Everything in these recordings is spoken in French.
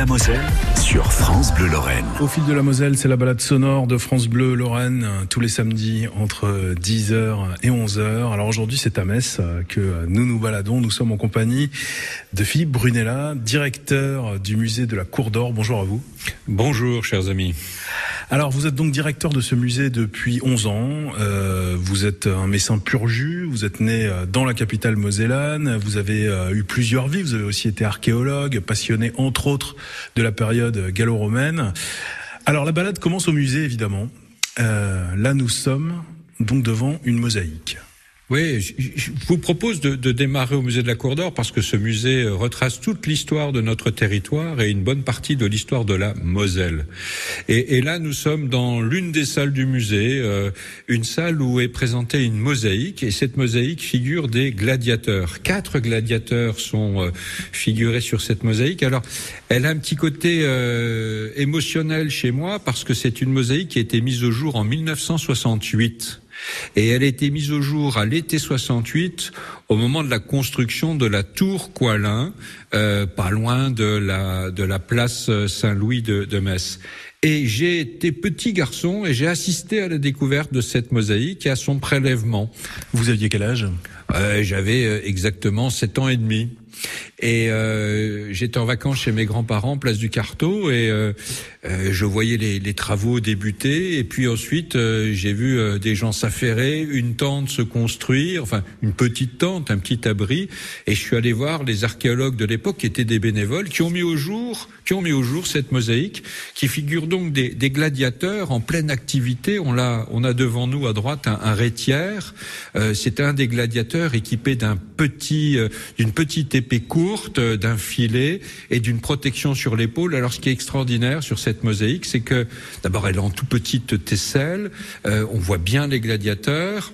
la Moselle sur France Bleu Lorraine. Au fil de la Moselle, c'est la balade sonore de France Bleu Lorraine tous les samedis entre 10h et 11h. Alors aujourd'hui, c'est à Metz que nous nous baladons. Nous sommes en compagnie de Philippe Brunella, directeur du musée de la Cour d'Or. Bonjour à vous. Bonjour, chers amis. Alors, vous êtes donc directeur de ce musée depuis 11 ans. Euh, vous êtes un messin pur jus. Vous êtes né euh, dans la capitale mosellane. Vous avez euh, eu plusieurs vies. Vous avez aussi été archéologue, passionné entre autres de la période gallo-romaine. Alors, la balade commence au musée, évidemment. là, nous sommes donc devant une mosaïque. Oui, je vous propose de, démarrer au musée de la Cour d'Or parce que ce musée euh, retrace toute l'histoire de notre territoire et une bonne partie de l'histoire de la Moselle. Et, là, nous sommes dans l'une des salles du musée, euh, une salle où est présentée une mosaïque et cette mosaïque figure des gladiateurs. Quatre gladiateurs sont euh, figurés sur cette mosaïque. Alors, elle a un petit côté émotionnel chez moi parce que c'est une mosaïque qui a été mise au jour en 1968. Et elle a été mise au jour à l'été 68, au moment de la construction de la tour Coilin, euh, pas loin de la, de la place Saint-Louis de, de Metz. Et j'ai été petit garçon et j'ai assisté à la découverte de cette mosaïque et à son prélèvement. Vous aviez quel âge? Euh, J'avais euh, exactement sept ans et demi. Et euh, j'étais en vacances chez mes grands-parents, place du Carteau, et euh, euh, je voyais les, les, travaux débuter. Et puis ensuite, euh, j'ai vu euh, des gens s'affairer, une tente se construire, enfin une petite tente, un petit abri. Et je suis allé voir les archéologues de l'époque, qui étaient des bénévoles, qui ont mis au jour, qui ont mis au jour cette mosaïque, qui figure donc des, des gladiateurs en pleine activité. On l'a, on a devant nous à droite un, un rétière. C'est un des gladiateurs équipé d'un petit, d'une petite épée courte, d'un filet et d'une protection sur l'épaule. Alors ce qui est extraordinaire sur cette cette mosaïque, c'est que d'abord elle est en tout petite tesselle, euh, on voit bien les gladiateurs,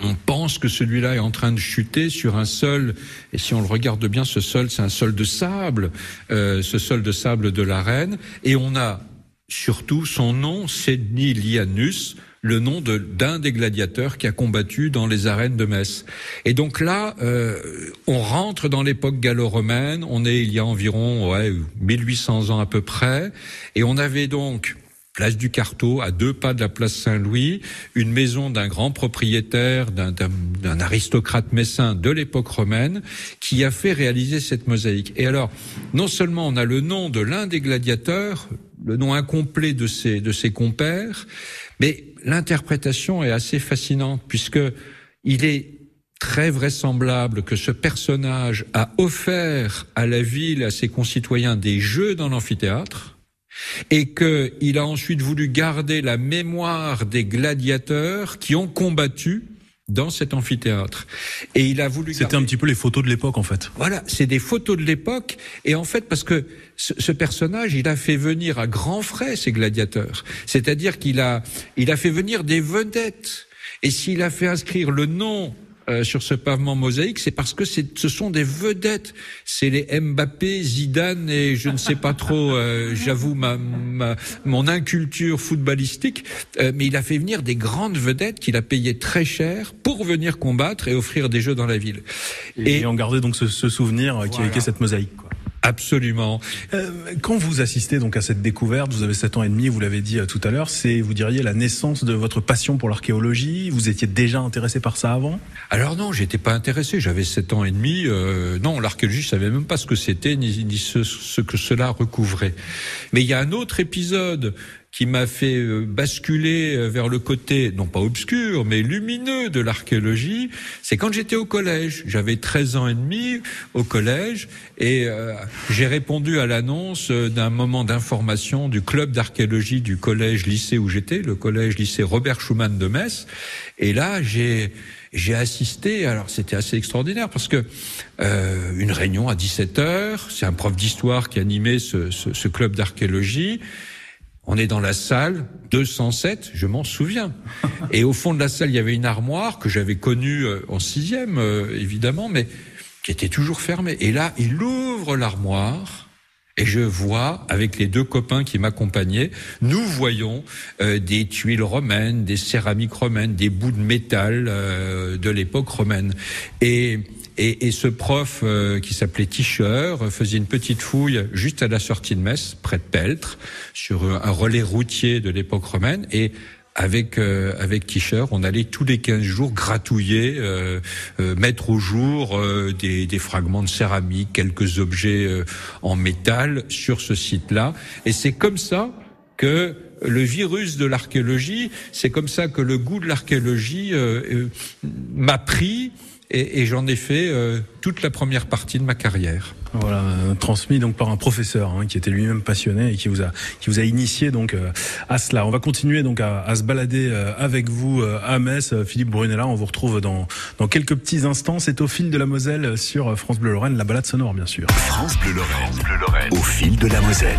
on pense que celui-là est en train de chuter sur un sol, et si on le regarde bien, ce sol, c'est un sol de sable, euh, ce sol de sable de l'arène, et on a surtout son nom, c'est Nilianus, le nom d'un des gladiateurs qui a combattu dans les arènes de Metz. Et donc là, euh, on rentre dans l'époque gallo-romaine, on est il y a environ ouais, 1800 ans à peu près, et on avait donc place du Carteau, à deux pas de la place Saint-Louis, une maison d'un grand propriétaire, d'un aristocrate messin de l'époque romaine, qui a fait réaliser cette mosaïque. Et alors, non seulement on a le nom de l'un des gladiateurs, le nom incomplet de ses, de ses compères, mais l'interprétation est assez fascinante puisque il est très vraisemblable que ce personnage a offert à la ville, à ses concitoyens, des jeux dans l'amphithéâtre, et qu'il a ensuite voulu garder la mémoire des gladiateurs qui ont combattu dans cet amphithéâtre. Et il a voulu. C'était un petit peu les photos de l'époque, en fait. Voilà, c'est des photos de l'époque. Et en fait, parce que ce, ce, personnage, il a fait venir à grands frais ces gladiateurs. C'est-à-dire qu'il a, il a fait venir des vedettes. Et s'il a fait inscrire le nom euh, sur ce pavement mosaïque, c'est parce que ce sont des vedettes. C'est les Mbappé, Zidane et je ne sais pas trop, euh, j'avoue ma, ma, mon inculture footballistique, euh, mais il a fait venir des grandes vedettes qu'il a payées très cher pour venir combattre et offrir des jeux dans la ville. Et, et on gardait donc ce, ce souvenir voilà. qui est cette mosaïque. Quoi. Absolument. Euh, quand vous assistez donc à cette découverte, vous avez 7 ans et demi, vous l'avez dit euh, tout à l'heure, c'est, vous diriez, la naissance de votre passion pour l'archéologie Vous étiez déjà intéressé par ça avant? Alors non, j'étais pas intéressé, j'avais 7 ans et demi. Euh, non, l'archéologie, je savais même pas ce que c'était, ni, ni ce, ce, que cela recouvrait. Mais il y a un autre épisode qui m'a fait euh, basculer euh, vers le côté, non pas obscur, mais lumineux de l'archéologie, c'est quand j'étais au collège. J'avais 13 ans et demi au collège et euh, j'ai répondu à l'annonce d'un moment d'information du club d'archéologie du collège-lycée où j'étais, le collège-lycée Robert Schumann de Metz. Et là, j'ai j'ai assisté, alors c'était assez extraordinaire parce que euh, une réunion à 17 heures, c'est un prof d'histoire qui animait ce, ce, ce club d'archéologie. On est dans la salle 207, je m'en souviens. Et au fond de la salle, il y avait une armoire que j'avais connue euh, en sixième, euh, évidemment, mais qui était toujours fermée. Et là, il ouvre l'armoire Et je vois, avec les deux copains qui m'accompagnaient, nous voyons euh, des tuiles romaines, des céramiques romaines, des bouts de métal euh, de l'époque romaine. Et, et, et, ce prof euh, qui s'appelait Tischer faisait une petite fouille juste à la sortie de Metz, près de Peltre, sur un relais routier de l'époque romaine. Et avec euh, avec Tischer, on allait tous les 15 jours gratouiller, euh, euh, mettre au jour des, des, fragments de céramique, quelques objets en métal sur ce site-là. Et c'est comme ça que le virus de l'archéologie, c'est comme ça que le goût de l'archéologie m'a pris et, et j'en ai fait toute la première partie de ma carrière. Voilà, euh, transmis donc par un professeur hein, qui était lui-même passionné et qui vous a qui vous a initié donc euh, à cela. On va continuer donc à, à se balader euh, avec vous à Metz, Philippe Brunella. On vous retrouve dans dans quelques petits instants. C'est au fil de la Moselle sur France Bleu Lorraine, la balade sonore bien sûr. France Bleu Lorraine, Lorraine. au fil de la Moselle.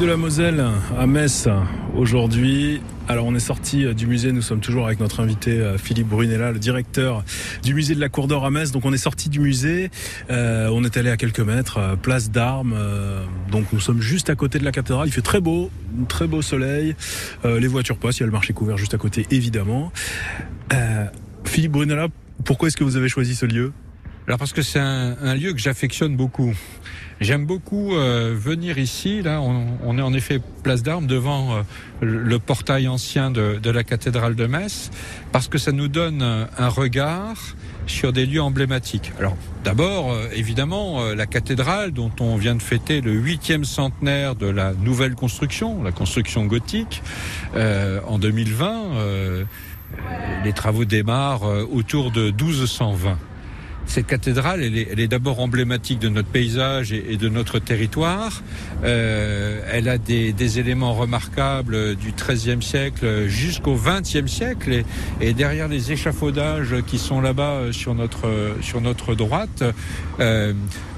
De la Moselle, à Metz, aujourd'hui. Alors on est sorti du musée, nous sommes toujours avec notre invité euh, Philippe Brunella, le directeur du musée de la Cour d'Or à Metz. Donc on est sorti du musée, euh, on est allé à quelques mètres, euh, place d'Armes. euh, donc nous sommes juste à côté de la cathédrale. Il fait très beau, très beau soleil. Euh, les voitures passent, il y a le marché couvert juste à côté, évidemment. Euh, Philippe Brunella, pourquoi est-ce que vous avez choisi ce lieu? Alors parce que c'est un lieu que j'affectionne beaucoup. J'aime beaucoup euh, venir ici. Là, on, on est en effet place d'Armes devant euh, le portail ancien de, de la cathédrale de Metz, parce que ça nous donne euh, un regard sur des lieux emblématiques. Alors, d'abord, euh, évidemment, euh, la cathédrale dont on vient de fêter le huitième centenaire de la nouvelle construction, la construction gothique, euh, en 2020. euh, les travaux démarrent autour de 1220. Cette cathédrale, elle est, est d'abord emblématique de notre paysage et, de notre territoire. Euh, elle a des, des éléments remarquables du XIIIe siècle jusqu'au XXe siècle. Et, et derrière les échafaudages qui sont là-bas sur notre sur notre droite, euh,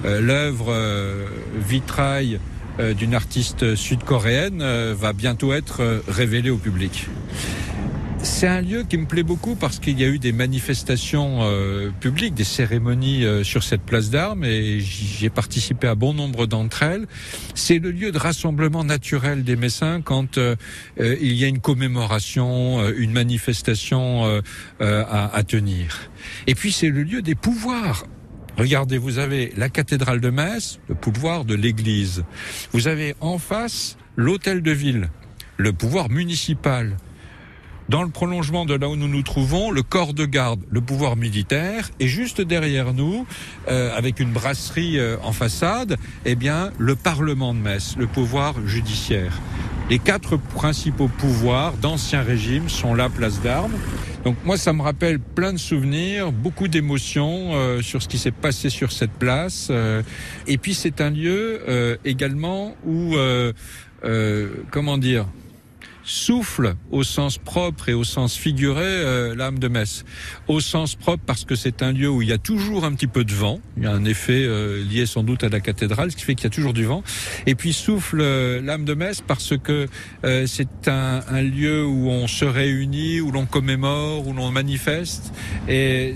euh, l'œuvre euh, vitrail euh, d'une artiste sud-coréenne va bientôt être révélée au public. C'est un lieu qui me plaît beaucoup parce qu'il y a eu des manifestations euh, publiques, des cérémonies euh, sur cette place d'armes et j'ai participé à bon nombre d'entre elles. C'est le lieu de rassemblement naturel des Messins quand euh, euh, il y a une commémoration, euh, une manifestation à, à tenir. Et puis c'est le lieu des pouvoirs. Regardez, vous avez la cathédrale de Metz, le pouvoir de l'église. Vous avez en face l'hôtel de ville, le pouvoir municipal. Dans le prolongement de là où nous nous trouvons, le corps de garde, le pouvoir militaire, et juste derrière nous, euh, avec une brasserie euh, en façade, eh bien, le Parlement de Metz, le pouvoir judiciaire. Les quatre principaux pouvoirs d'ancien régime sont là, place d'armes. Donc moi, ça me rappelle plein de souvenirs, beaucoup d'émotions euh, sur ce qui s'est passé sur cette place. euh, et puis c'est un lieu euh, également où, euh, euh, comment dire, souffle au sens propre et au sens figuré euh, l'âme de Metz. Au sens propre parce que c'est un lieu où il y a toujours un petit peu de vent. Il y a un effet euh, lié sans doute à la cathédrale, ce qui fait qu'il y a toujours du vent. Et puis souffle euh, l'âme de Metz parce que euh, c'est un, un lieu où on se réunit, où l'on commémore, où l'on manifeste. Et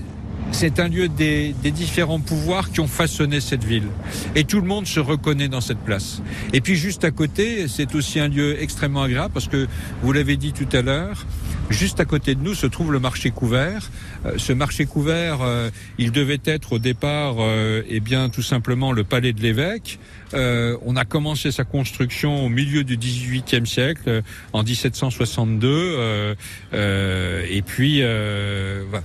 c'est un lieu des, des, différents pouvoirs qui ont façonné cette ville. Et tout le monde se reconnaît dans cette place. Et puis juste à côté, c'est aussi un lieu extrêmement agréable parce que, vous l'avez dit tout à l'heure, juste à côté de nous se trouve le marché couvert. Euh, ce marché couvert, euh, il devait être au départ, euh, eh bien, tout simplement le palais de l'évêque. On a commencé sa construction au milieu du XVIIIe siècle, en 1762, euh, euh, et puis voilà.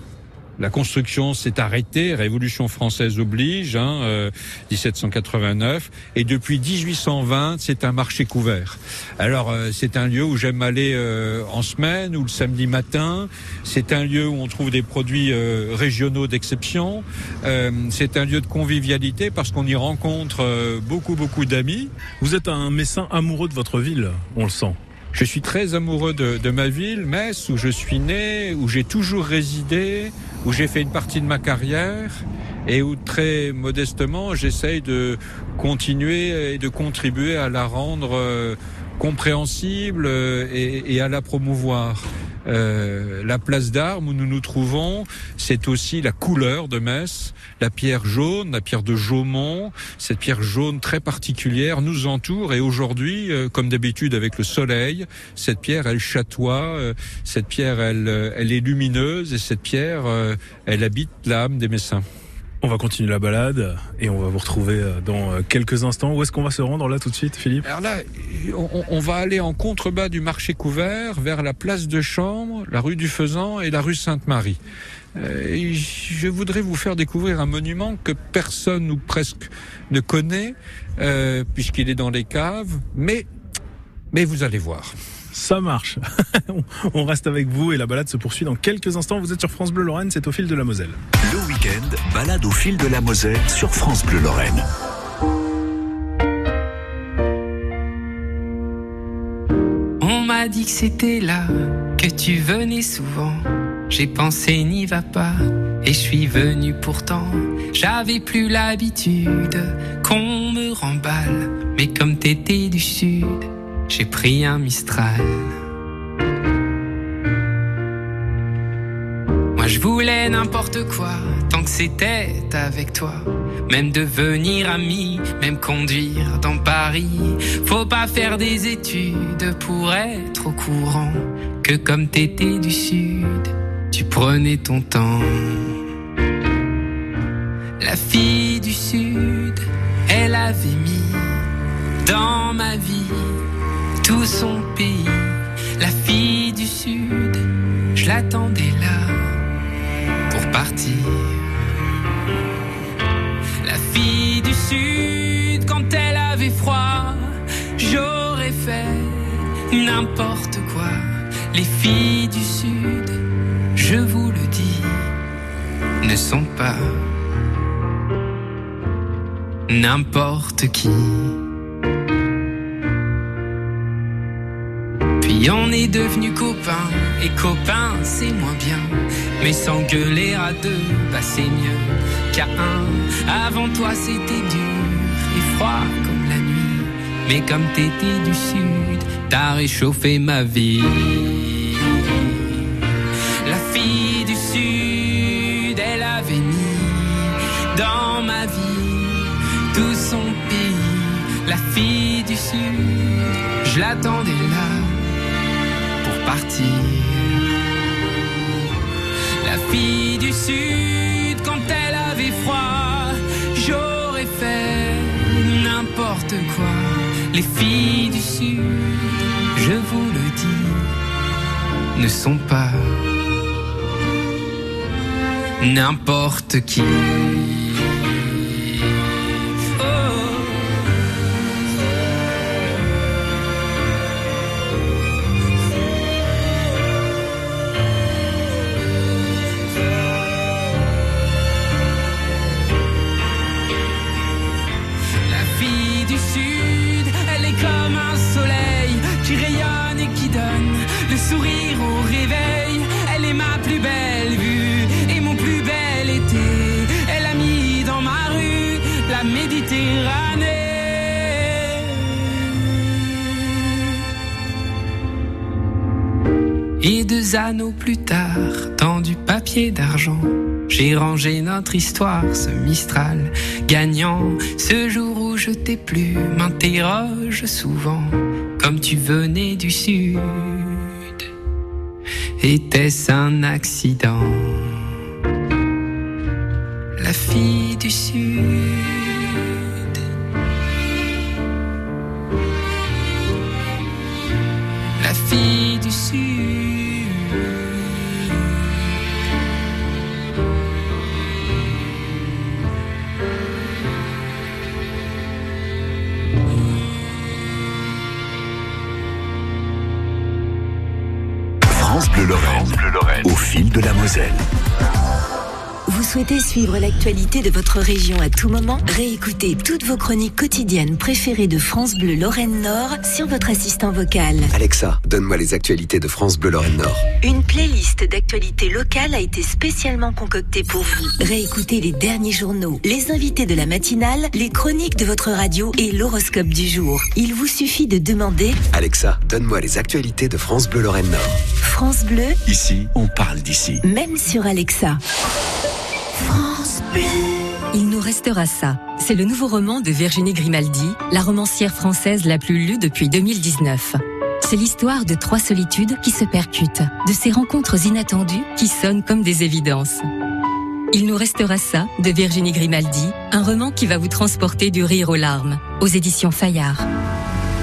La construction s'est arrêtée, Révolution française oblige, hein, euh, 1789, et depuis 1820, c'est un marché couvert. Alors euh, c'est un lieu où j'aime aller euh, en semaine ou le samedi matin. C'est un lieu où on trouve des produits euh, régionaux d'exception. Euh, c'est un lieu de convivialité parce qu'on y rencontre euh, beaucoup beaucoup d'amis. Vous êtes un messin amoureux de votre ville, on le sent. Je suis très amoureux de, de ma ville, Metz, où je suis né, où j'ai toujours résidé, où j'ai fait une partie de ma carrière et où très modestement j'essaye de continuer et de contribuer à la rendre euh, compréhensible euh, et, et, à la promouvoir. Euh, la place d'armes où nous nous trouvons, c'est aussi la couleur de Metz, la pierre jaune, la pierre de Jaumont, cette pierre jaune très particulière nous entoure et aujourd'hui, euh, comme d'habitude avec le soleil, cette pierre elle chatoie, euh, cette pierre elle, euh, elle est lumineuse et cette pierre euh, elle habite l'âme des Messins. On va continuer la balade et on va vous retrouver dans quelques instants. Où est-ce qu'on va se rendre là tout de suite, Philippe? Alors là, on, va aller en contrebas du marché couvert vers la place de Chambre, la rue du Faisan et la rue Sainte-Marie. Euh, je voudrais vous faire découvrir un monument que personne ou presque ne connaît, euh, puisqu'il est dans les caves, mais, mais vous allez voir. Ça marche. On reste avec vous et la balade se poursuit dans quelques instants. Vous êtes sur France Bleu Lorraine, c'est au fil de la Moselle. Le week-end, balade au fil de la Moselle sur France Bleu Lorraine. On m'a dit que c'était là, que tu venais souvent. J'ai pensé n'y va pas et je suis venu pourtant. J'avais plus l'habitude qu'on me remballe, mais comme t'étais du sud, j'ai pris un Mistral. Moi je voulais n'importe quoi tant que c'était avec toi. Même devenir ami, même conduire dans Paris. Faut pas faire des études pour être au courant que comme t'étais du sud, tu prenais ton temps. La fille du sud, elle avait mis dans ma vie tout son pays. La fille du sud, je l'attendais là pour partir. La fille du sud, quand elle avait froid, j'aurais fait n'importe quoi. Les filles du sud, je vous le dis, ne sont pas n'importe qui. On est devenu copains, et copains c'est moins bien. Mais s'engueuler à deux, bah c'est mieux qu'à un. Avant toi c'était dur et froid comme la nuit. Mais comme t'étais du sud, t'as réchauffé ma vie. La fille du sud, elle avait mis dans ma vie tout son pays. La fille du sud, je l'attendais là La fille du sud, quand elle avait froid, j'aurais fait n'importe quoi. Les filles du sud, je vous le dis, ne sont pas n'importe qui. Anneaux plus tard, dans du papier d'argent, j'ai rangé notre histoire, ce Mistral gagnant. Ce jour où je t'ai plu, m'interroge souvent, comme tu venais du sud. Était-ce un accident? La fille du sud. La fille du sud. Fil de la Moselle. Vous souhaitez suivre l'actualité de votre région à tout moment Réécoutez toutes vos chroniques quotidiennes préférées de France Bleu Lorraine Nord sur votre assistant vocal. Alexa, donne-moi les actualités de France Bleu Lorraine Nord. Une playlist d'actualités locales a été spécialement concoctée pour vous. Réécoutez les derniers journaux, les invités de la matinale, les chroniques de votre radio et l'horoscope du jour. Il vous suffit de demander Alexa, donne-moi les actualités de France Bleu Lorraine Nord. France Bleu, Ici, on parle d'ici. même sur Alexa. Il nous restera ça. C'est le nouveau roman de Virginie Grimaldi, la romancière française la plus lue depuis 2019. C'est l'histoire de trois solitudes qui se percutent, de ces rencontres inattendues qui sonnent comme des évidences. Il nous restera ça de Virginie Grimaldi, un roman qui va vous transporter du rire aux larmes, aux éditions Fayard.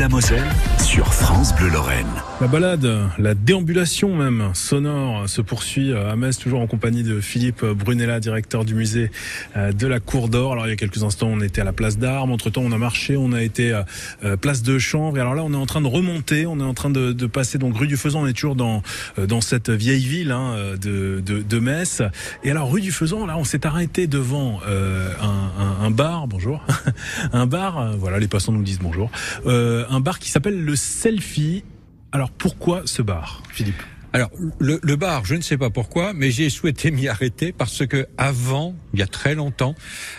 la Moselle sur France Bleu Lorraine. La balade, la déambulation même sonore se poursuit à Metz, toujours en compagnie de Philippe Brunella, directeur du musée euh, de la Cour d'Or. Alors il y a quelques instants, on était à la place d'Armes. Entre temps, on a marché, on a été à euh, place de Chanvre. Et alors là, on est en train de remonter, on est en train de, passer donc rue du Faisan. On est toujours dans euh, dans cette vieille ville hein, de, de, Metz. Et alors rue du Faisan, là, on s'est arrêté devant euh, un, bar. Bonjour, un bar. Voilà, les passants nous disent bonjour. Euh, un bar qui s'appelle le Selfie. Alors pourquoi ce bar, Philippe? Alors le, le, bar, je ne sais pas pourquoi, mais j'ai souhaité m'y arrêter parce que avant, il y a très longtemps,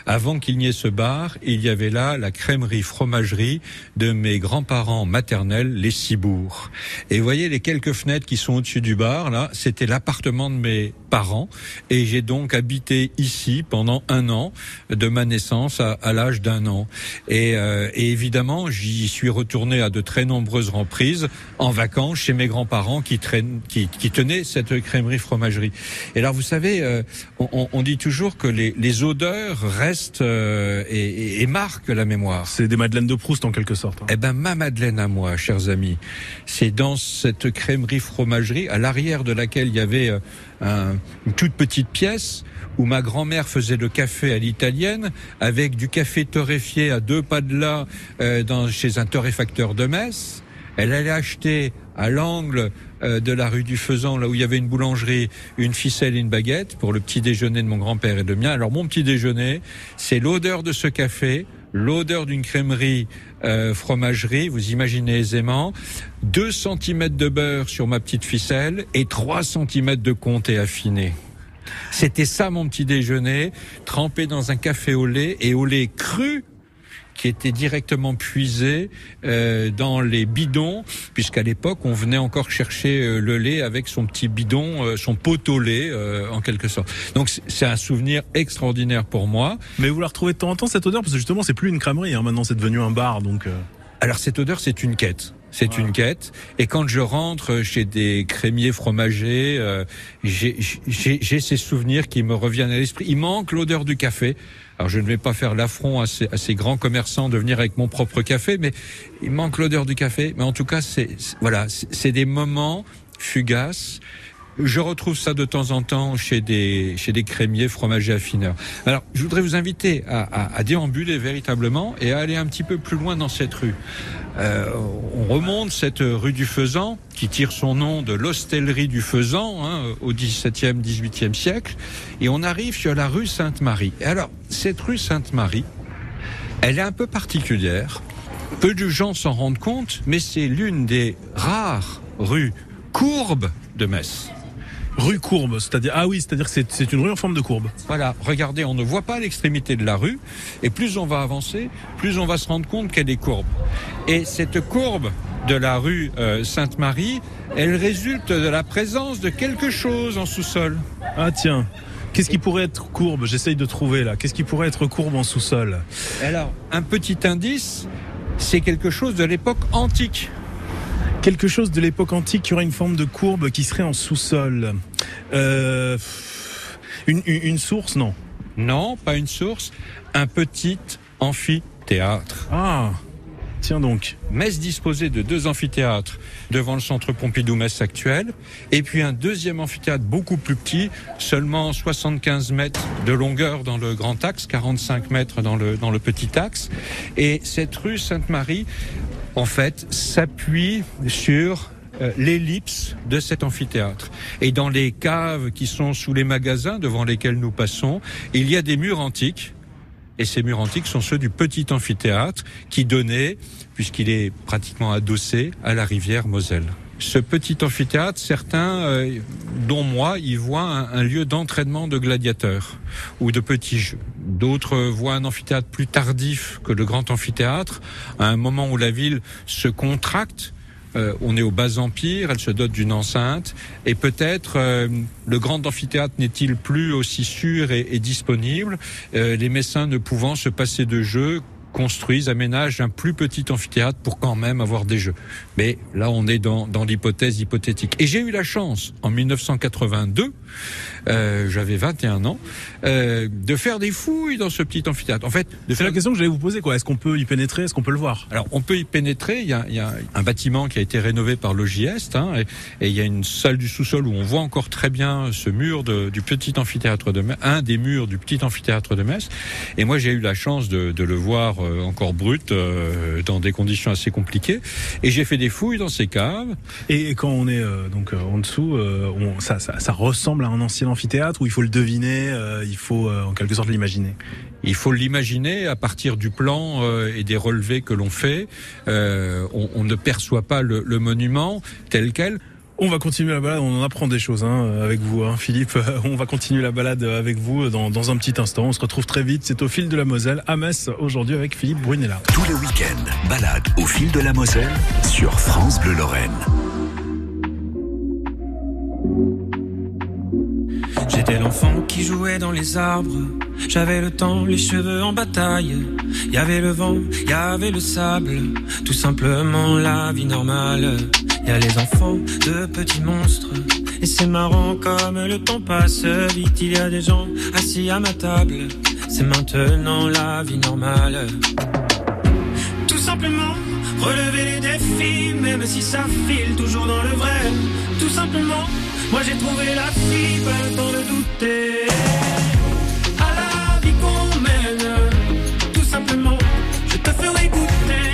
avant qu'il n'y ait ce bar, il y avait là la crèmerie fromagerie de mes grands-parents maternels, les Cibourgs. Et vous voyez les quelques fenêtres qui sont au-dessus du bar, là, c'était l'appartement de mes parents, et j'ai donc habité ici pendant un an, de ma naissance à, à l'âge d'un an. Et, euh, et évidemment, j'y suis retourné à de très nombreuses reprises en vacances chez mes grands-parents qui traînent, qui qui, tenait cette crèmerie fromagerie. Et alors vous savez, euh, on, on, dit toujours que les, les odeurs restent euh, et, marquent la mémoire. C'est des madeleines de Proust en quelque sorte. Hein. Eh ben ma madeleine à moi, chers amis, c'est dans cette crèmerie fromagerie à l'arrière de laquelle il y avait euh, un, une toute petite pièce où ma grand-mère faisait le café à l'italienne avec du café torréfié à deux pas de là dans, chez un torréfacteur de Metz. Elle allait acheter à l'angle euh, de la rue du Faisan, là où il y avait une boulangerie, une ficelle et une baguette pour le petit déjeuner de mon grand-père et de mien. Alors mon petit déjeuner, c'est l'odeur de ce café, l'odeur d'une crèmerie euh, fromagerie, vous imaginez aisément, 2 cm de beurre sur ma petite ficelle et 3 cm de comté affiné. C'était ça mon petit déjeuner, trempé dans un café au lait et au lait cru qui était directement puisé euh, dans les bidons, puisqu'à l'époque on venait encore chercher euh, le lait avec son petit bidon, euh, son pot au lait euh, en quelque sorte. Donc c'est un souvenir extraordinaire pour moi. Mais vous la retrouvez de temps en temps cette odeur? Parce que justement c'est plus une crèmerie, hein, maintenant c'est devenu un bar donc. euh. Alors cette odeur c'est une quête. C'est une quête. Et quand je rentre chez des crémiers fromagers, euh, j'ai ces souvenirs qui me reviennent à l'esprit. Il manque l'odeur du café. Alors je ne vais pas faire l'affront à ces, à ces, grands commerçants de venir avec mon propre café, mais il manque l'odeur du café. Mais en tout cas, c'est voilà, c'est des moments fugaces. Je retrouve ça de temps en temps chez des chez des crémiers fromagers affineurs. Alors, je voudrais vous inviter à, à, à déambuler véritablement et à aller un petit peu plus loin dans cette rue. Euh, on remonte cette rue du Faisan, qui tire son nom de l'hostellerie du Faisan, hein, au XVIIe, XVIIIe siècle, et on arrive sur la rue Sainte-Marie. Et alors, cette rue Sainte-Marie, elle est un peu particulière. Peu de gens s'en rendent compte, mais c'est l'une des rares rues courbes de Metz. Rue courbe, c'est-à-dire ah oui, c'est-à-dire que c'est une rue en forme de courbe. Voilà, regardez, on ne voit pas l'extrémité de la rue, et plus on va avancer, plus on va se rendre compte qu'elle est courbe. Et cette courbe de la rue euh, Sainte-Marie, elle résulte de la présence de quelque chose en sous-sol. Ah tiens. Qu'est-ce qui pourrait être courbe? J'essaye de trouver là. Qu'est-ce qui pourrait être courbe en sous-sol? Alors, un petit indice, c'est quelque chose de l'époque antique quelque chose de l'époque antique qui aurait une forme de courbe qui serait en sous-sol. Euh, une, une, une, source, non Non, pas une source. Un petit amphithéâtre. Ah Tiens donc. Metz disposait de deux amphithéâtres devant le centre Pompidou-Metz actuel, et puis un deuxième amphithéâtre beaucoup plus petit, seulement 75 mètres de longueur dans le grand axe, 45 mètres dans le, dans le petit axe. Et cette rue Sainte-Marie en fait, s'appuie sur euh, l'ellipse de cet amphithéâtre. Et dans les caves qui sont sous les magasins devant lesquels nous passons, il y a des murs antiques. Et ces murs antiques sont ceux du petit amphithéâtre qui donnait, puisqu'il est pratiquement adossé, à la rivière Moselle. Ce petit amphithéâtre, certains, euh, dont moi, y voient un, lieu d'entraînement de gladiateurs ou de petits jeux. D'autres voient un amphithéâtre plus tardif que le grand amphithéâtre, à un moment où la ville se contracte. Euh, on est au bas empire, elle se dote d'une enceinte, et peut-être euh, le grand amphithéâtre n'est-il plus aussi sûr et, et disponible, euh, les Messins ne pouvant se passer de jeux construisent, aménagent un plus petit amphithéâtre pour quand même avoir des jeux. Mais là, on est dans, dans l'hypothèse hypothétique. Et j'ai eu la chance, en 1982, euh, j'avais 21 ans, euh, de faire des fouilles dans ce petit amphithéâtre. En fait, C'est faire la question que j'allais vous poser, quoi. Est-ce qu'on peut y pénétrer? Est-ce qu'on peut le voir? Alors, on peut y pénétrer. Il y a, il y a un bâtiment qui a été rénové par l'OJS, hein, et, et il y a une salle du sous-sol où on voit encore très bien ce mur de- du petit amphithéâtre de Metz, un des murs du petit amphithéâtre de Metz. Et moi, j'ai eu la chance de, de le voir euh, encore brut, euh, dans des conditions assez compliquées. Et j'ai fait des fouilles dans ces caves. Et quand on est euh, donc euh, en dessous, euh, on- ça, ça, ça ressemble à un ancien amphithéâtre où il faut le deviner, euh, il faut euh, en quelque sorte l'imaginer. Il faut l'imaginer à partir du plan euh, et des relevés que l'on fait. Euh, on, on ne perçoit pas le, le monument tel quel. On va continuer la balade, on en apprend des choses hein, avec vous, hein, Philippe. On va continuer la balade avec vous dans, un petit instant. On se retrouve très vite. C'est au fil de la Moselle à Metz aujourd'hui avec Philippe Brunella. Tous les week-ends, balade au fil de la Moselle sur France Bleu Lorraine. J'étais l'enfant qui jouait dans les arbres. J'avais le temps, les cheveux en bataille. Y avait le vent, y avait le sable. Tout simplement la vie normale. Y a les enfants de petits monstres. Et c'est marrant comme le temps passe vite. Il y a des gens assis à ma table. C'est maintenant la vie normale. Simplement, relever les défis, même si ça file toujours dans le vrai. Tout simplement, moi j'ai trouvé la fille, pas le temps de douter. À la vie qu'on mène, tout simplement, je te ferai goûter.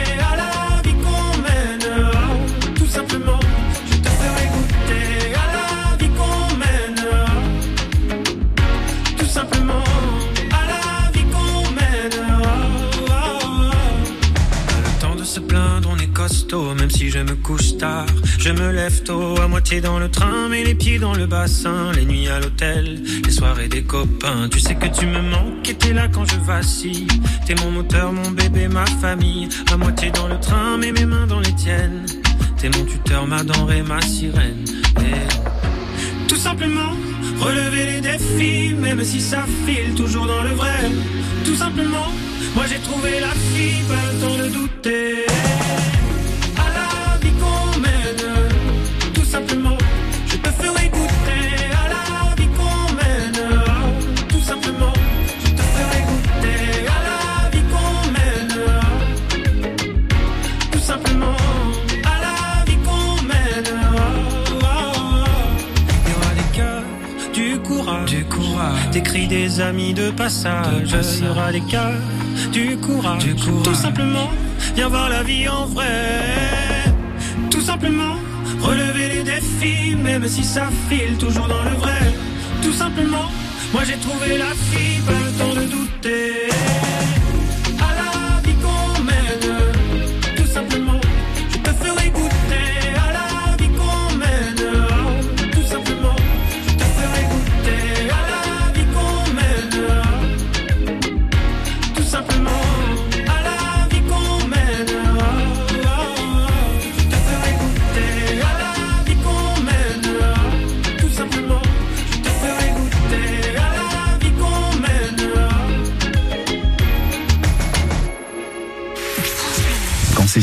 Lève tôt, à moitié dans le train, mais les pieds dans le bassin. Les nuits à l'hôtel, les soirées des copains. Tu sais que tu me manques et t'es là quand je vacille. T'es mon moteur, mon bébé, ma famille. À moitié dans le train, mais mes mains dans les tiennes. T'es mon tuteur, ma denrée, ma sirène. Et tout simplement, relever les défis, même si ça file toujours dans le vrai. Tout simplement, moi j'ai trouvé la fille, pas le temps de douter. Courage, des cris des amis de passage. Il y aura des cœurs, du courage, du courage. Tout simplement, viens voir la vie en vrai. Tout simplement, relever les défis, même si ça file toujours dans le vrai. Tout simplement, moi j'ai trouvé la fille, pas le temps de douter.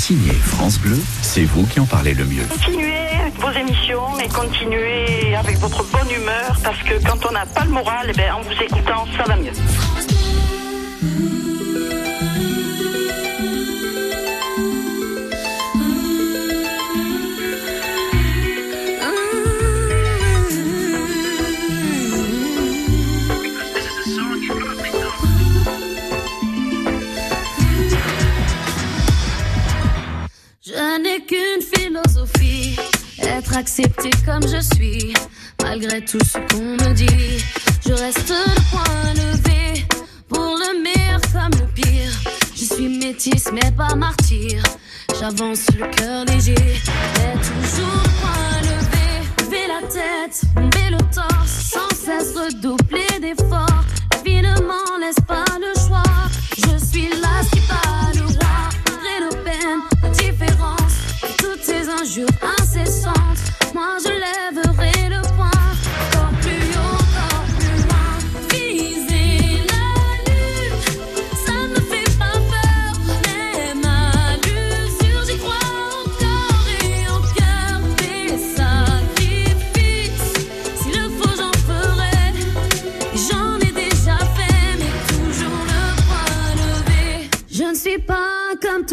Signé France Bleu, c'est vous qui en parlez le mieux. Continuez vos émissions et continuez avec votre bonne humeur parce que quand on n'a pas le moral, eh ben, en vous écoutant, ça va mieux. Être accepté comme je suis, malgré tout ce qu'on me dit. Je reste le point levé, pour le meilleur comme le pire. Je suis métisse mais pas martyr, j'avance le cœur léger, mais toujours le point levé. Lever la tête, bomber le torse, sans cesse redoubler d'efforts. M'en laisse pas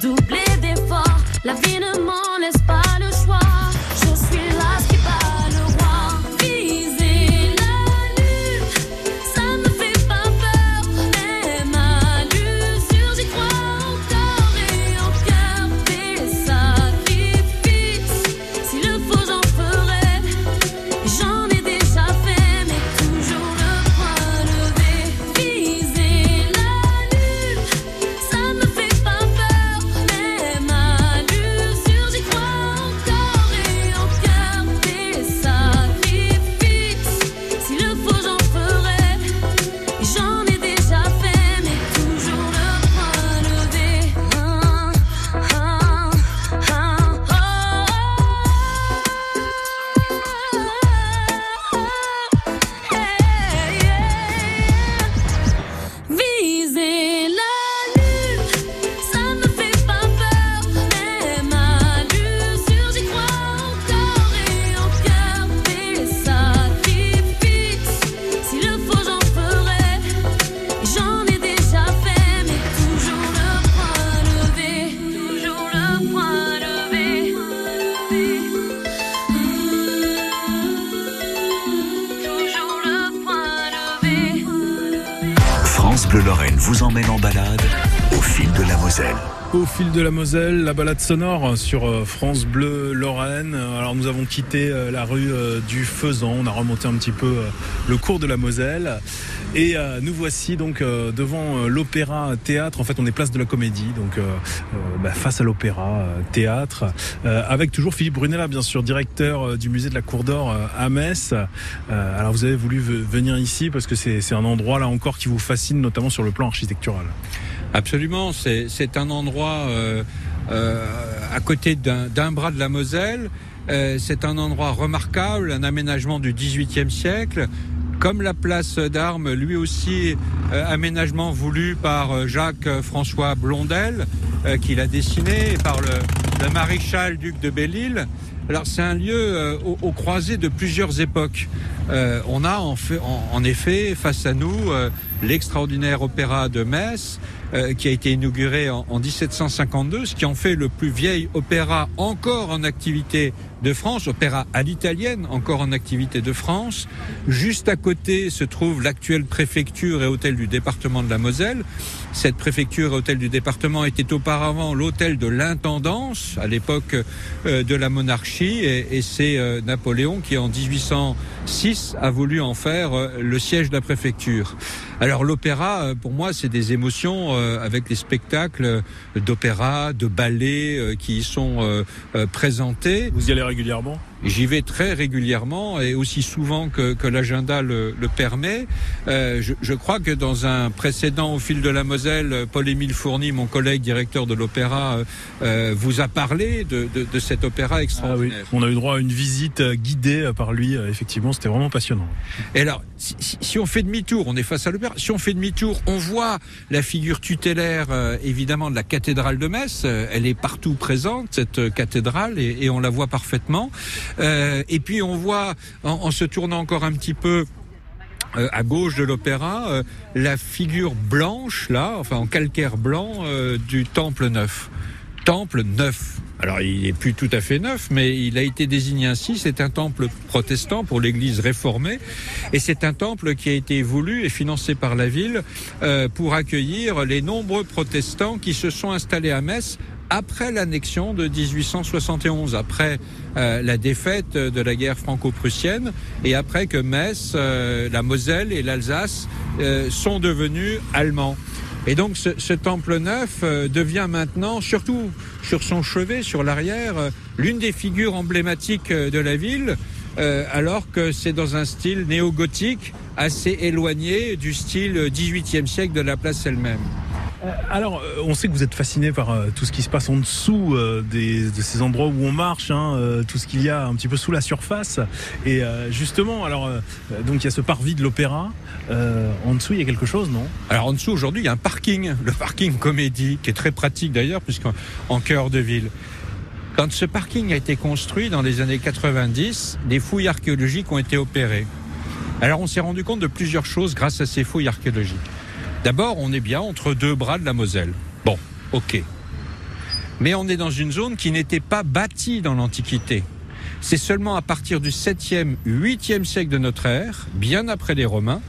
cesse vous emmène en balade au fil de la Moselle. Au fil de la Moselle, la balade sonore sur euh, France Bleu Lorraine. Alors nous avons quitté euh, la rue euh, du Faisan, on a remonté un petit peu le cours de la Moselle et nous voici donc devant l'Opéra Théâtre. En fait, on est place de la Comédie, donc bah, face à l'Opéra Théâtre, avec toujours Philippe Brunella, bien sûr, directeur du musée de la Cour d'Or à Metz. Alors vous avez voulu ve- venir ici parce que c'est un endroit là encore qui vous fascine, notamment sur le plan architectural. Absolument, c'est un endroit euh, euh, à côté d'un bras de la Moselle. Euh, c'est un endroit remarquable, un aménagement du XVIIIe siècle. Comme la place d'Armes, lui aussi, euh, aménagement voulu par Jacques-François Blondel, euh, qui l'a dessiné, et par le, le maréchal duc de Belle-Île. Alors c'est un lieu euh, au, au croisé de plusieurs époques. On a en, fait, en, en effet face à nous l'extraordinaire opéra de Metz, euh, qui a été inauguré en, en 1752, ce qui en fait le plus vieil opéra encore en activité de France, opéra à l'italienne encore en activité de France. Juste à côté se trouve l'actuelle préfecture et hôtel du département de la Moselle. Cette préfecture et hôtel du département était auparavant l'hôtel de l'intendance à l'époque euh, de la monarchie et, c'est euh, Napoléon qui en 1806 a voulu en faire euh, le siège de la préfecture. Alors l'opéra, pour moi, c'est des émotions avec les spectacles d'opéra, de ballet qui y sont présentés. Régulièrement J'y vais très régulièrement et aussi souvent que, que l'agenda le, le permet. Euh, je, je crois que dans un précédent au fil de la Moselle, Paul-Émile Fourny, mon collègue directeur de l'opéra, euh, euh, vous a parlé de, de, de cet opéra extraordinaire. On a eu droit à une visite euh, guidée euh, par lui. Effectivement, c'était vraiment passionnant. Et alors, si, si- si on fait demi-tour, on est face à l'opéra. Si on fait demi-tour, on voit la figure tutélaire, euh, évidemment, de la cathédrale de Metz. Elle est partout présente, cette cathédrale, et, et on la voit parfaitement. Euh, et puis on voit, en, se tournant encore un petit peu euh, à gauche de l'opéra, euh, la figure blanche, là, enfin en calcaire blanc, du temple neuf. Temple neuf. Alors il est plus tout à fait neuf, mais il a été désigné ainsi. C'est un temple protestant pour l'Église réformée, et c'est un temple qui a été voulu et financé par la ville euh, pour accueillir les nombreux protestants qui se sont installés à Metz après l'annexion de 1871, après euh, la défaite de la guerre franco-prussienne et après que Metz, euh, la Moselle et l'Alsace euh, sont devenus allemands. Et donc ce, temple neuf euh, devient maintenant, surtout sur son chevet, sur l'arrière, euh, l'une des figures emblématiques euh, de la ville, alors que c'est dans un style néo-gothique assez éloigné du style 18e siècle de la place elle-même. Alors, euh, on sait que vous êtes fasciné par euh, tout ce qui se passe en dessous euh, des, de ces endroits où on marche, hein, euh, tout ce qu'il y a un petit peu sous la surface. Et euh, justement, alors, euh, donc il y a ce parvis de l'opéra. Euh, en dessous, il y a quelque chose, non? Alors en dessous aujourd'hui, il y a un parking, le parking comédie, qui est très pratique d'ailleurs, puisqu'en en cœur de ville. Quand ce parking a été construit dans les années 90, des fouilles archéologiques ont été opérées. Alors on s'est rendu compte de plusieurs choses grâce à ces fouilles archéologiques. D'abord, on est bien entre deux bras de la Moselle. Bon, ok. Mais on est dans une zone qui n'était pas bâtie dans l'Antiquité. C'est seulement à partir du 7e, 8e siècle de notre ère, bien après les Romains,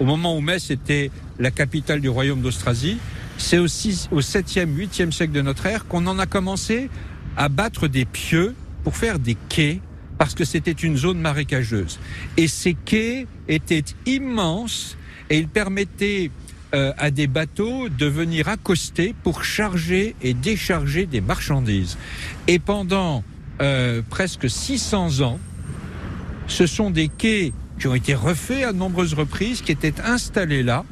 au moment où Metz était la capitale du royaume d'Austrasie, c'est aussi au 7e, 8e siècle de notre ère qu'on en a commencé à battre des pieux pour faire des quais parce que c'était une zone marécageuse. Et ces quais étaient immenses et ils permettaient euh, à des bateaux de venir accoster pour charger et décharger des marchandises. Et pendant euh, presque 600 ans, ce sont des quais qui ont été refaits à de nombreuses reprises, qui étaient installés là.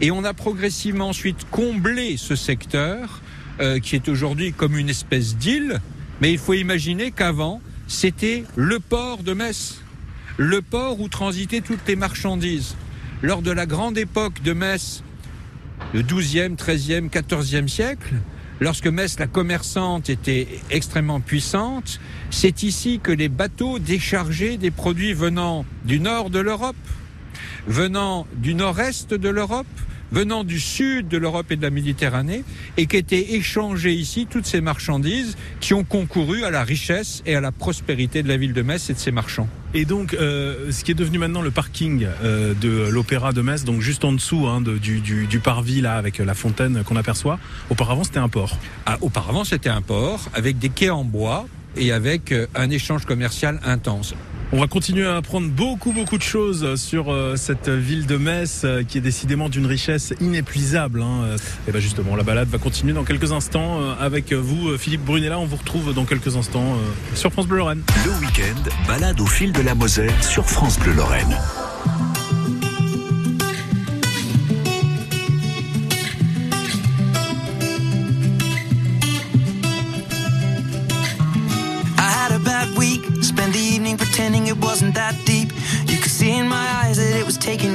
Et on a progressivement ensuite comblé ce secteur, euh, qui est aujourd'hui comme une espèce d'île. Mais il faut imaginer qu'avant, c'était le port de Metz, le port où transitaient toutes les marchandises. Lors de la grande époque de Metz, le 12e, 13e, 14e siècle, lorsque Metz, la commerçante, était extrêmement puissante, c'est ici que les bateaux déchargeaient des produits venant du nord de l'Europe, venant du nord-est de l'Europe, venant du sud de l'Europe et de la Méditerranée, et qu'étaient échangées ici toutes ces marchandises qui ont concouru à la richesse et à la prospérité de la ville de Metz et de ses marchands. Et donc, euh, ce qui est devenu maintenant le parking euh, de l'Opéra de Metz, donc juste en dessous hein, de- du, du, du parvis là, avec la fontaine qu'on aperçoit, auparavant c'était un port. Ah, auparavant, c'était un port avec des quais en bois et avec euh, un échange commercial intense. On va continuer à apprendre beaucoup beaucoup de choses sur euh, cette ville de Metz euh, qui est décidément d'une richesse inépuisable. Hein. Et ben justement, la balade va continuer dans quelques instants euh, avec vous, Philippe Brunella. On vous retrouve dans quelques instants sur France Bleu Lorraine. Le week-end, balade au fil de la Moselle sur France Bleu Lorraine.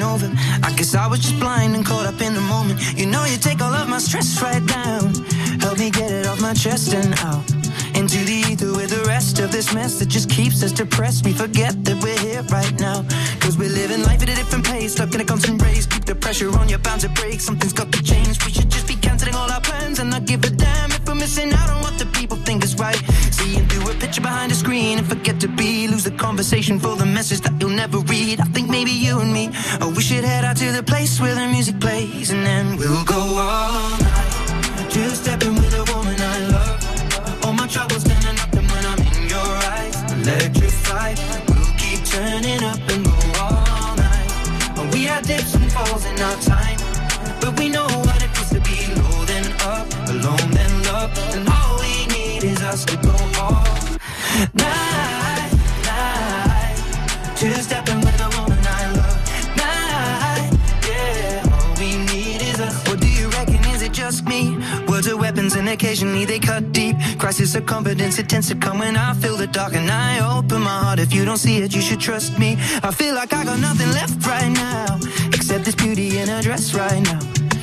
I guess I was just blind and caught up in the moment. You know, you take all of my stress right down. Help me get it off my chest and out. Into the ether with the rest of this mess that just keeps us depressed. We forget that we're here right now. Cause we're living life at a different pace, stuck in a constant race. Keep the pressure on, you're bound to break. Something's got to change. We should just be canceling all our plans and not give a damn if we're missing out on what the people think is right. Seeing through a picture behind a screen and forget to be. Lose the conversation for the message that you'll never read. I think maybe you and me, oh, we should head out to the place where the music plays and then we'll go all night. Just stepping with a woman I love. All my troubles turning up and when I'm in your eyes, electrified. We'll keep turning up and go all night. Oh, we had dips and falls in our time, but we know what it feels to be low then up, alone then love, us to go all night, night. Just stepping with a woman I love, night, yeah. All we need is us. What do you reckon? Is it just me? Words are weapons and occasionally they cut deep. Crisis of confidence, it tends to come when I feel the dark and I open my heart. If you don't see it, you should trust me. I feel like I got nothing left right now, except this beauty in a dress right now.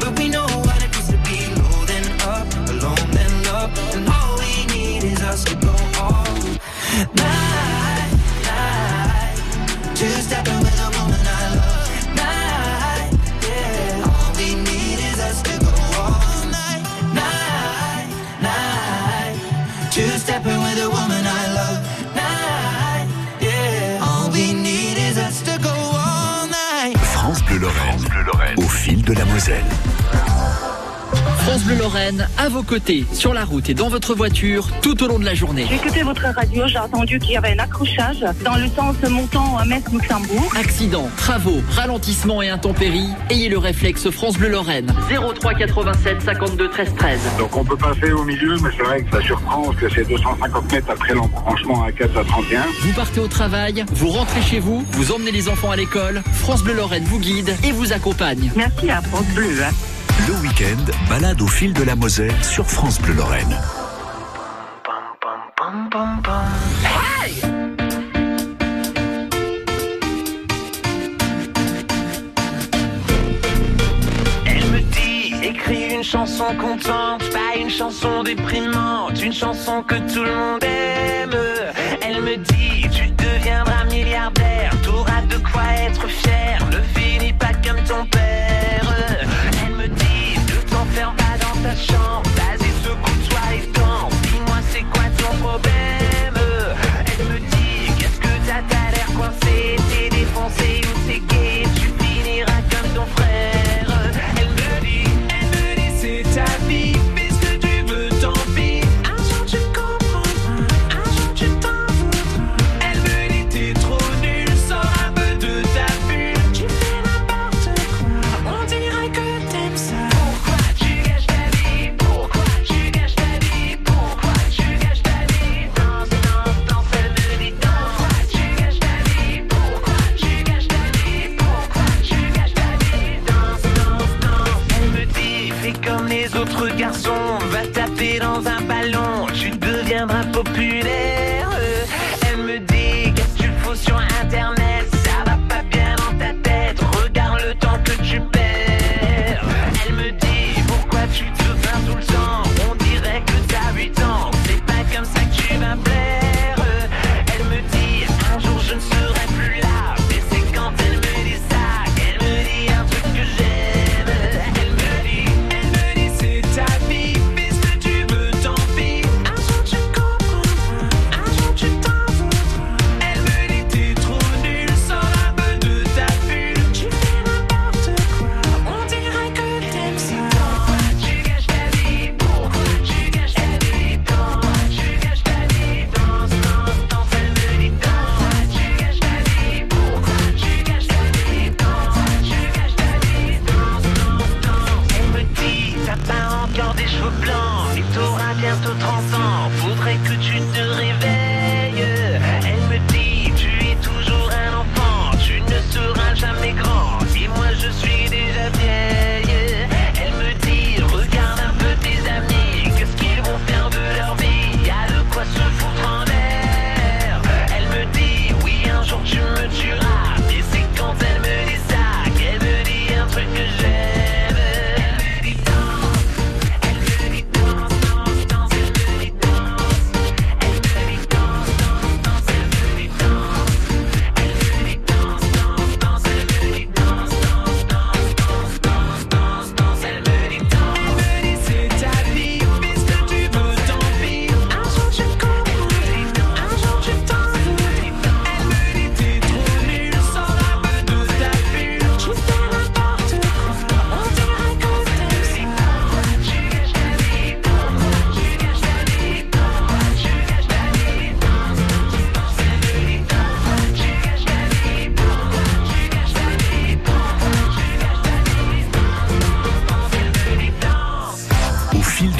But we know what it feels to be low then up, alone then love, and all we need is us to go all night. De la Moselle. France Bleu Lorraine, à vos côtés, sur la route et dans votre voiture, tout au long de la journée. J'ai écouté votre radio, j'ai entendu qu'il y avait un accrochage dans le sens montant à Metz-Luxembourg. Accidents, travaux, ralentissements et intempéries, ayez le réflexe France Bleu Lorraine. 03 87 52 13 13. Donc on peut passer au milieu, mais c'est vrai que ça surprend parce que c'est 250 mètres après l'embranchement à 4 à 31. Vous partez au travail, vous rentrez chez vous, vous emmenez les enfants à l'école, France Bleu Lorraine vous guide et vous accompagne. Merci à France Bleu. hein. Le week-end, balade au fil de la Moselle sur France Bleu Lorraine. Elle me dit, écris une chanson contente, pas une chanson déprimante, une chanson que tout le monde aime. Elle me dit,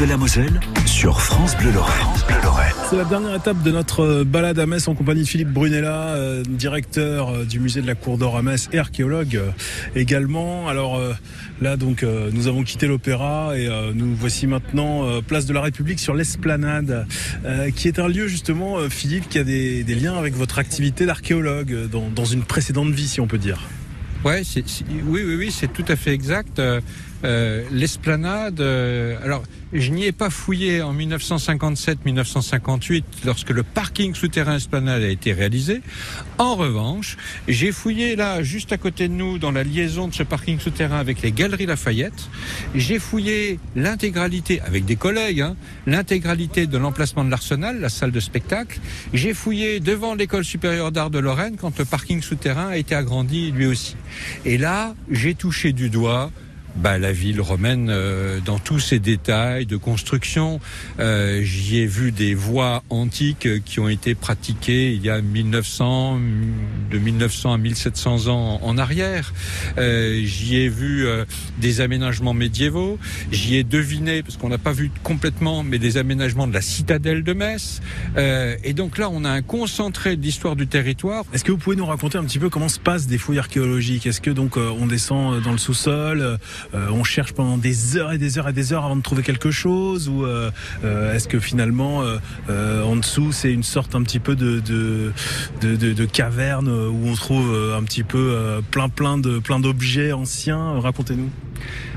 de la Moselle sur France Bleu Lorraine. C'est la dernière étape de notre euh, balade à Metz en compagnie de Philippe Brunella, euh, directeur euh, du musée de la Cour d'Or à Metz et archéologue euh, également. Alors euh, là donc nous avons quitté l'opéra et nous voici maintenant place de la République sur l'Esplanade, qui est un lieu justement, Philippe, qui a des, des liens avec votre activité d'archéologue dans, dans une précédente vie, si on peut dire. Ouais, oui, oui, oui, c'est tout à fait exact. Euh, l'esplanade, euh, alors je n'y ai pas fouillé en 1957-1958 lorsque le parking souterrain esplanade a été réalisé. En revanche, j'ai fouillé là, juste à côté de nous, dans la liaison de ce parking souterrain avec les galeries Lafayette. J'ai fouillé l'intégralité, avec des collègues, hein, l'intégralité de l'emplacement de l'Arsenal, la salle de spectacle. J'ai fouillé devant l'école supérieure d'art de Lorraine quand le parking souterrain a été agrandi lui aussi. Et là, j'ai touché du doigt bah, la ville romaine euh, dans tous ses détails de construction. Euh, J'y ai vu des voies antiques qui ont été pratiquées il y a 1900, de 1900 à 1700 ans en arrière. Euh, J'y ai vu euh, des aménagements médiévaux. J'y ai deviné, parce qu'on n'a pas vu complètement, mais des aménagements de la citadelle de Metz. Euh, et donc là, on a un concentré de l'histoire du territoire. Est-ce que vous pouvez nous raconter un petit peu comment se passent des fouilles archéologiques? Est-ce que donc euh, on descend dans le sous-sol, on cherche pendant des heures et des heures et des heures avant de trouver quelque chose, ou euh, euh, est-ce que finalement euh, euh, en dessous c'est une sorte un petit peu de de, de, de- de caverne où on trouve euh, un petit peu euh, plein plein de plein d'objets anciens? Racontez-nous.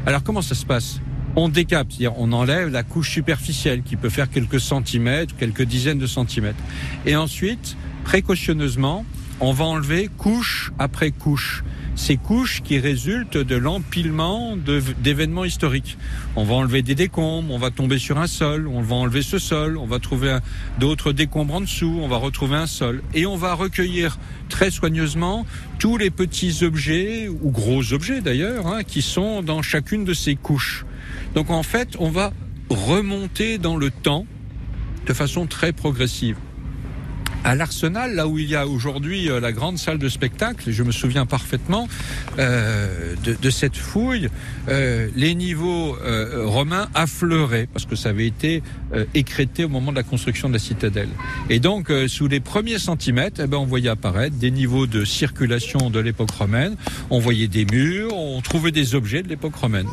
Alors comment ça se passe? On décape, c'est-à-dire on enlève la couche superficielle qui peut faire quelques centimètres, quelques dizaines de centimètres. Et ensuite, précautionneusement, on va enlever couche après couche. Ces couches qui résultent de l'empilement d'événements historiques. On va enlever des décombres, on va tomber sur un sol, on va enlever ce sol, on va trouver d'autres décombres en dessous, on va retrouver un sol. Et on va recueillir très soigneusement tous les petits objets, ou gros objets d'ailleurs, hein, qui sont dans chacune de ces couches. Donc en fait, on va remonter dans le temps de façon très progressive. À l'Arsenal, là où il y a aujourd'hui euh, la grande salle de spectacle, je me souviens parfaitement euh, de, de cette fouille, euh, les niveaux euh, romains affleuraient parce que ça avait été euh, écrété au moment de la construction de la citadelle. Et donc, euh, sous les premiers centimètres, eh ben, on voyait apparaître des niveaux de circulation de l'époque romaine, on voyait des murs, on trouvait des objets de l'époque romaine.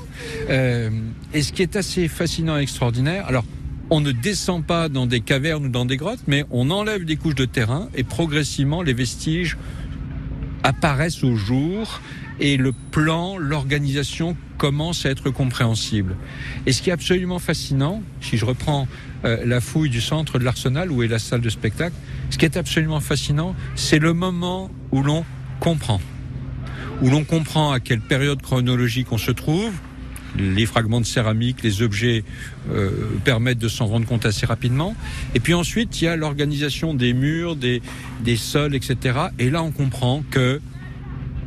Et ce qui est assez fascinant et extraordinaire, alors on ne descend pas dans des cavernes ou dans des grottes, mais on enlève des couches de terrain et progressivement les vestiges apparaissent au jour et le plan, l'organisation commence à être compréhensible. Et ce qui est absolument fascinant, si je reprends euh, la fouille du centre de l'Arsenal où est la salle de spectacle, ce qui est absolument fascinant, c'est le moment où l'on comprend. Où l'on comprend à quelle période chronologique on se trouve, les fragments de céramique, les objets euh, permettent de s'en rendre compte assez rapidement. Et puis ensuite, il y a l'organisation des murs, des, des sols, etc. Et là, on comprend que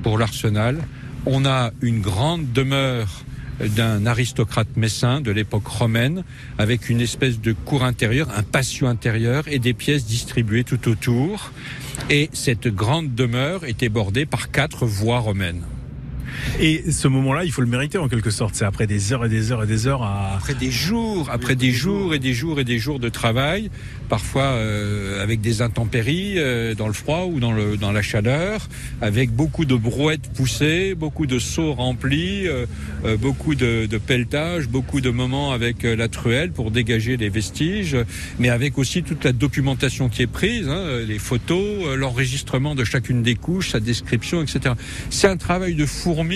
pour l'arsenal, on a une grande demeure d'un aristocrate messin de l'époque romaine, avec une espèce de cour intérieure, un patio intérieur et des pièces distribuées tout autour. Et cette grande demeure était bordée par quatre voies romaines. Et ce moment-là, il faut le mériter en quelque sorte. C'est après des heures et des heures et des heures à. Après des jours, après des jours et des jours et des jours de travail, parfois euh, avec des intempéries euh, dans le froid ou dans, le, dans la chaleur, avec beaucoup de brouettes poussées, beaucoup de seaux remplis, euh, euh, beaucoup de, de pelletage, beaucoup de moments avec euh, la truelle pour dégager les vestiges, mais avec aussi toute la documentation qui est prise, hein, les photos, euh, l'enregistrement de chacune des couches, sa description, etc. C'est un travail de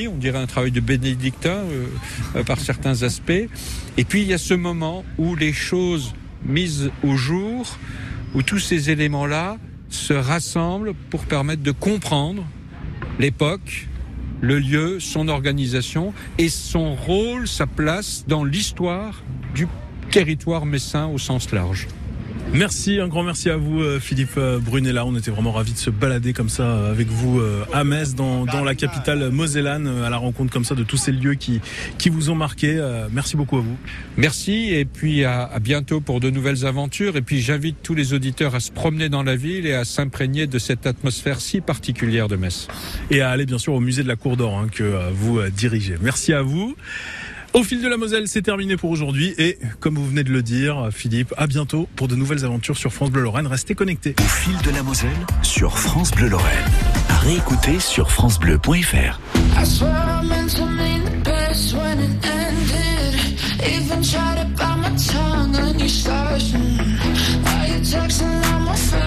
on dirait un travail de bénédictin euh, euh, par certains aspects. Et puis il y a ce moment où les choses mises au jour, où tous ces éléments-là se rassemblent pour permettre de comprendre l'époque, le lieu, son organisation et son rôle, sa place dans l'histoire du territoire messin au sens large. Merci, un grand merci à vous euh, Philippe euh, Brunella. On était vraiment ravis de se balader comme ça euh, avec vous à Metz, dans, dans la capitale mosellane, à la rencontre comme ça de tous ces lieux qui, qui vous ont marqué. Merci beaucoup à vous. Merci et puis à, à bientôt pour de nouvelles aventures. Et puis j'invite tous les auditeurs à se promener dans la ville et à s'imprégner de cette atmosphère si particulière de Metz. Et à aller bien sûr au musée de la Cour d'Or hein, que vous dirigez. Merci à vous. Au fil de la Moselle, c'est terminé pour aujourd'hui. Et comme vous venez de le dire, Philippe, à bientôt pour de nouvelles aventures sur France Bleu Lorraine. Restez connectés. Au fil de la Moselle sur France Bleu Lorraine. À réécouter sur FranceBleu.fr. I swear I meant to mean the best when it ended. Even tried to bite my tongue on your stars. Why you texting all my friends,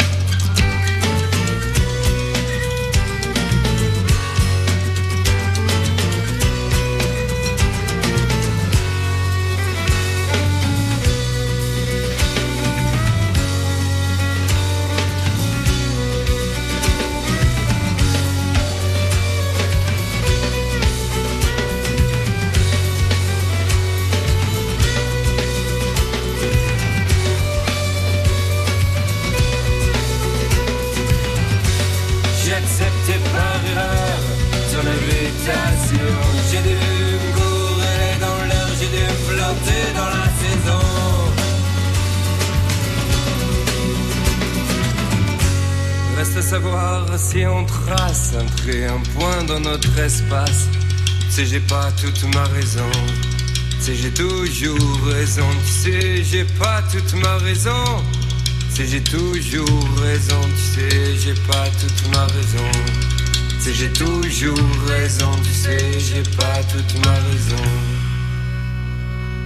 Savoir si on trace un point dans notre espace. Tu sais, j'ai pas toute ma raison. Tu sais, j'ai toujours raison. Tu sais, j'ai pas toute ma raison. Tu sais, j'ai toujours raison. Tu sais, j'ai pas toute ma raison. Tu sais, j'ai toujours raison. Tu sais, j'ai pas toute ma raison.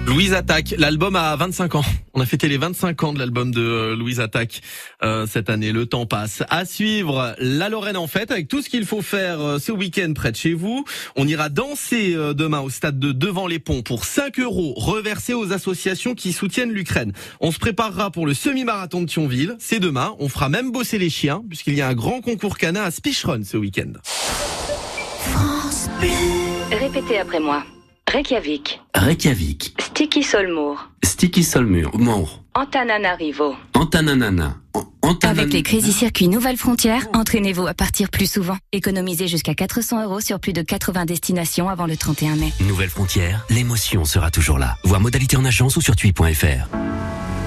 Louise Attaque, l'album a 25 ans. On a fêté les 25 ans de l'album de euh, Louise Attaque euh, cette année. Le temps passe. À suivre, la Lorraine en fête avec tout ce qu'il faut faire euh, ce week-end près de chez vous. On ira danser euh, demain au stade de Devant les Ponts pour 5 euros reversés aux associations qui soutiennent l'Ukraine. On se préparera pour le semi-marathon de Thionville. C'est demain. On fera même bosser les chiens puisqu'il y a un grand concours canin à Speechrun ce week-end. Répétez après moi. Reykjavik, Reykjavik, Sticky Solmour, Sticky Solmur, Mour, Antananarivo. Antananana, Avec les Crazy Circuits Nouvelle Frontière, entraînez-vous à partir plus souvent. Économisez jusqu'à 400 euros sur plus de 80 destinations avant le 31 mai. Nouvelle frontière, l'émotion sera toujours là. Voir modalité en agence ou sur tui.fr.